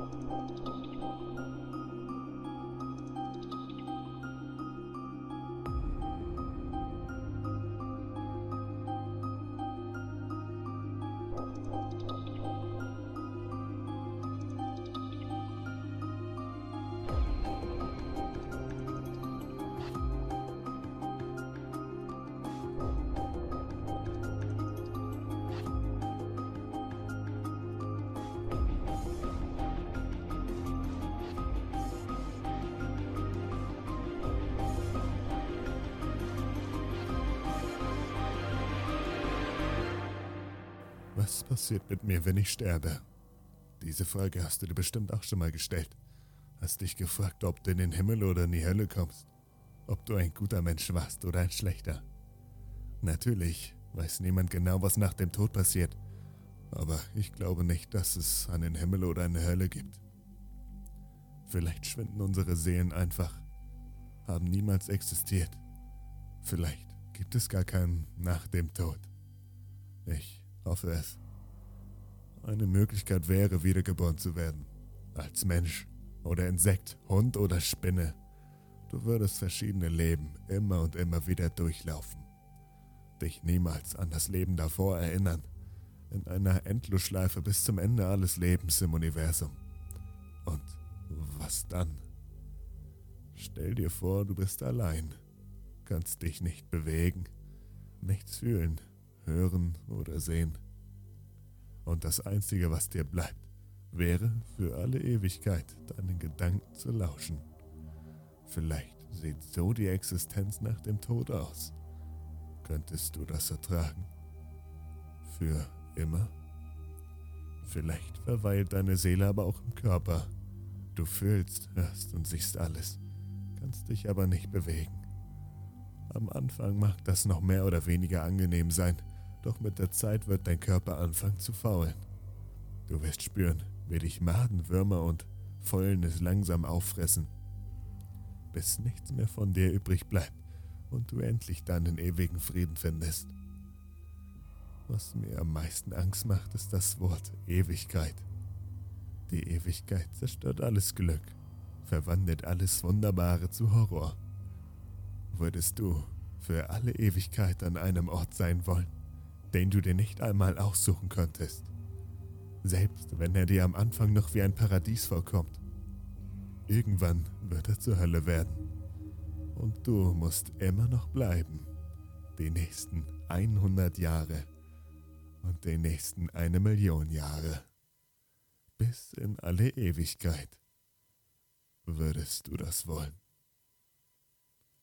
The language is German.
うん。Was passiert mit mir, wenn ich sterbe? Diese Frage hast du dir bestimmt auch schon mal gestellt. Hast dich gefragt, ob du in den Himmel oder in die Hölle kommst. Ob du ein guter Mensch warst oder ein schlechter. Natürlich weiß niemand genau, was nach dem Tod passiert. Aber ich glaube nicht, dass es einen Himmel oder eine Hölle gibt. Vielleicht schwinden unsere Seelen einfach, haben niemals existiert. Vielleicht gibt es gar keinen nach dem Tod. Ich hoffe es. Eine Möglichkeit wäre, wiedergeboren zu werden. Als Mensch oder Insekt, Hund oder Spinne. Du würdest verschiedene Leben immer und immer wieder durchlaufen. Dich niemals an das Leben davor erinnern. In einer Endlosschleife bis zum Ende alles Lebens im Universum. Und was dann? Stell dir vor, du bist allein, kannst dich nicht bewegen, nichts fühlen, hören oder sehen. Und das Einzige, was dir bleibt, wäre für alle Ewigkeit deinen Gedanken zu lauschen. Vielleicht sieht so die Existenz nach dem Tod aus. Könntest du das ertragen? Für immer? Vielleicht verweilt deine Seele aber auch im Körper. Du fühlst, hörst und siehst alles, kannst dich aber nicht bewegen. Am Anfang mag das noch mehr oder weniger angenehm sein, doch mit der Zeit wird dein Körper anfangen zu faulen. Du wirst spüren, wie dich Maden, Würmer und Fäulnis langsam auffressen, bis nichts mehr von dir übrig bleibt und du endlich deinen ewigen Frieden findest. Was mir am meisten Angst macht, ist das Wort Ewigkeit. Die Ewigkeit zerstört alles Glück, verwandelt alles Wunderbare zu Horror. Würdest du für alle Ewigkeit an einem Ort sein wollen, den du dir nicht einmal aussuchen könntest. Selbst wenn er dir am Anfang noch wie ein Paradies vorkommt. Irgendwann wird er zur Hölle werden. Und du musst immer noch bleiben. Die nächsten 100 Jahre und die nächsten eine Million Jahre. Bis in alle Ewigkeit. Würdest du das wollen?